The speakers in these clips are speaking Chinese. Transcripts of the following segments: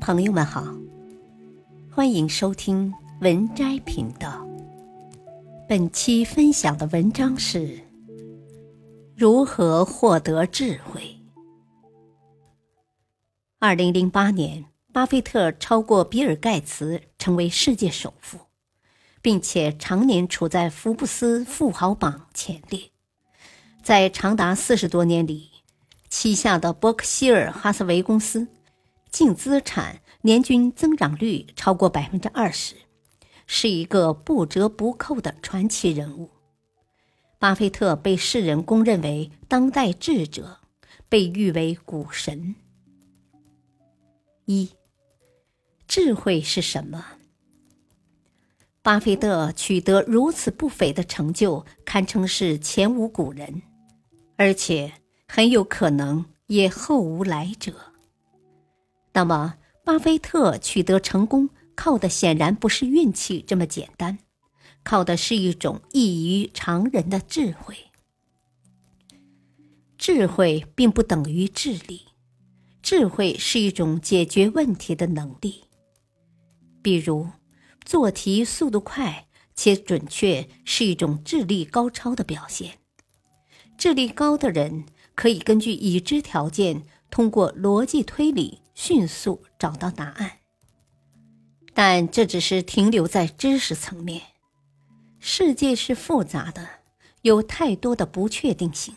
朋友们好，欢迎收听文摘频道。本期分享的文章是如何获得智慧。二零零八年，巴菲特超过比尔盖茨成为世界首富，并且常年处在福布斯富豪榜前列。在长达四十多年里，旗下的伯克希尔哈撒韦公司。净资产年均增长率超过百分之二十，是一个不折不扣的传奇人物。巴菲特被世人公认为当代智者，被誉为股神。一，智慧是什么？巴菲特取得如此不菲的成就，堪称是前无古人，而且很有可能也后无来者。那么，巴菲特取得成功，靠的显然不是运气这么简单，靠的是一种异于常人的智慧。智慧并不等于智力，智慧是一种解决问题的能力。比如，做题速度快且准确是一种智力高超的表现。智力高的人可以根据已知条件，通过逻辑推理。迅速找到答案，但这只是停留在知识层面。世界是复杂的，有太多的不确定性。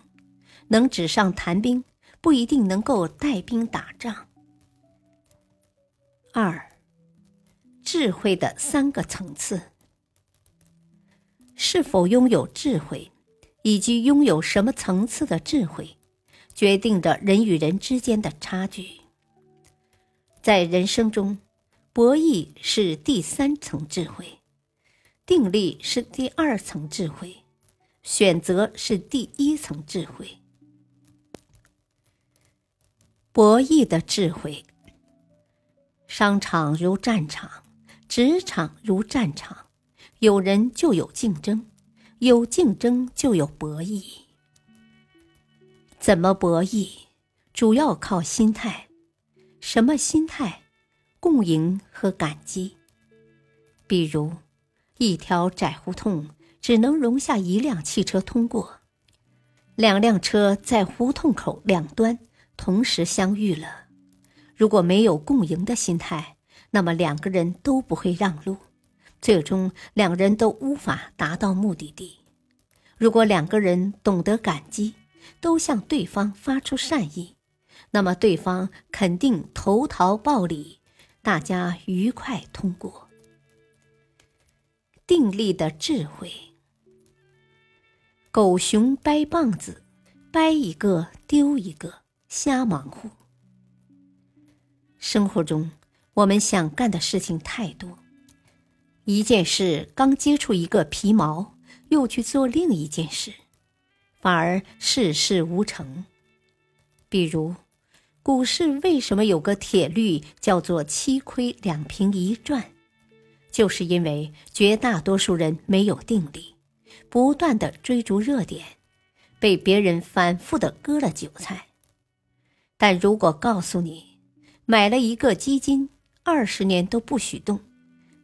能纸上谈兵，不一定能够带兵打仗。二，智慧的三个层次：是否拥有智慧，以及拥有什么层次的智慧，决定着人与人之间的差距。在人生中，博弈是第三层智慧，定力是第二层智慧，选择是第一层智慧。博弈的智慧。商场如战场，职场如战场，有人就有竞争，有竞争就有博弈。怎么博弈？主要靠心态。什么心态？共赢和感激。比如，一条窄胡同只能容下一辆汽车通过，两辆车在胡同口两端同时相遇了。如果没有共赢的心态，那么两个人都不会让路，最终两人都无法达到目的地。如果两个人懂得感激，都向对方发出善意。那么对方肯定投桃报李，大家愉快通过。定力的智慧，狗熊掰棒子，掰一个丢一个，瞎忙活。生活中，我们想干的事情太多，一件事刚接触一个皮毛，又去做另一件事，反而事事无成。比如。股市为什么有个铁律叫做“七亏两平一赚”？就是因为绝大多数人没有定力，不断的追逐热点，被别人反复的割了韭菜。但如果告诉你，买了一个基金，二十年都不许动，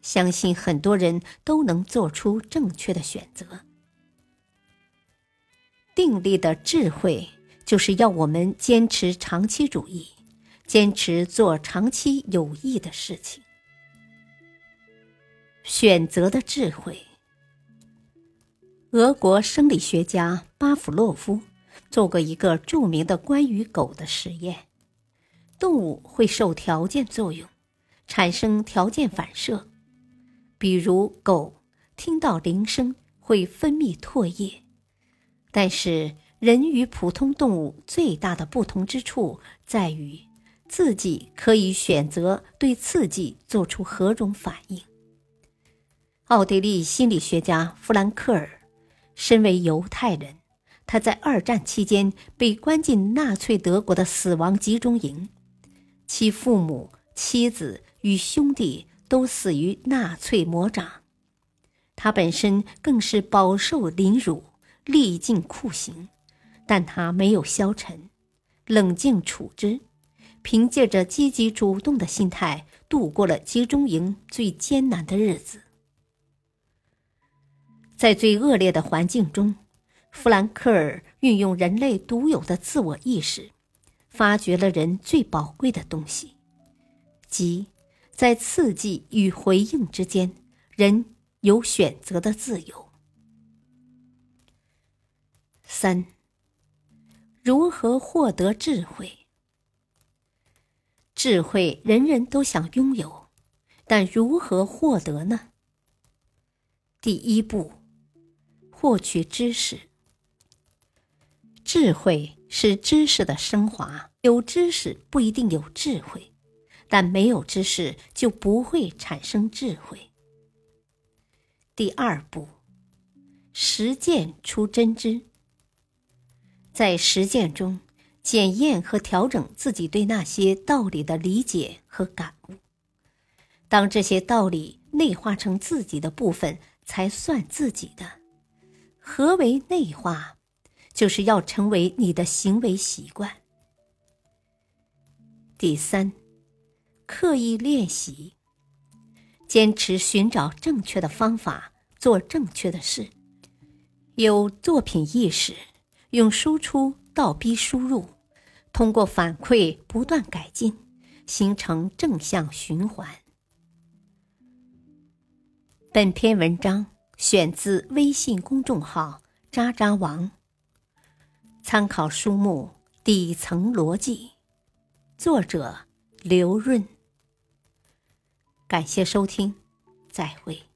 相信很多人都能做出正确的选择。定力的智慧。就是要我们坚持长期主义，坚持做长期有益的事情。选择的智慧。俄国生理学家巴甫洛夫做过一个著名的关于狗的实验：动物会受条件作用，产生条件反射，比如狗听到铃声会分泌唾液，但是。人与普通动物最大的不同之处在于，自己可以选择对刺激做出何种反应。奥地利心理学家弗兰克尔，身为犹太人，他在二战期间被关进纳粹德国的死亡集中营，其父母、妻子与兄弟都死于纳粹魔掌，他本身更是饱受凌辱，历尽酷刑。但他没有消沉，冷静处之，凭借着积极主动的心态，度过了集中营最艰难的日子。在最恶劣的环境中，弗兰克尔运用人类独有的自我意识，发掘了人最宝贵的东西，即在刺激与回应之间，人有选择的自由。三。如何获得智慧？智慧人人都想拥有，但如何获得呢？第一步，获取知识。智慧是知识的升华，有知识不一定有智慧，但没有知识就不会产生智慧。第二步，实践出真知。在实践中，检验和调整自己对那些道理的理解和感悟。当这些道理内化成自己的部分，才算自己的。何为内化？就是要成为你的行为习惯。第三，刻意练习，坚持寻找正确的方法，做正确的事，有作品意识。用输出倒逼输入，通过反馈不断改进，形成正向循环。本篇文章选自微信公众号“渣渣王”，参考书目《底层逻辑》，作者刘润。感谢收听，再会。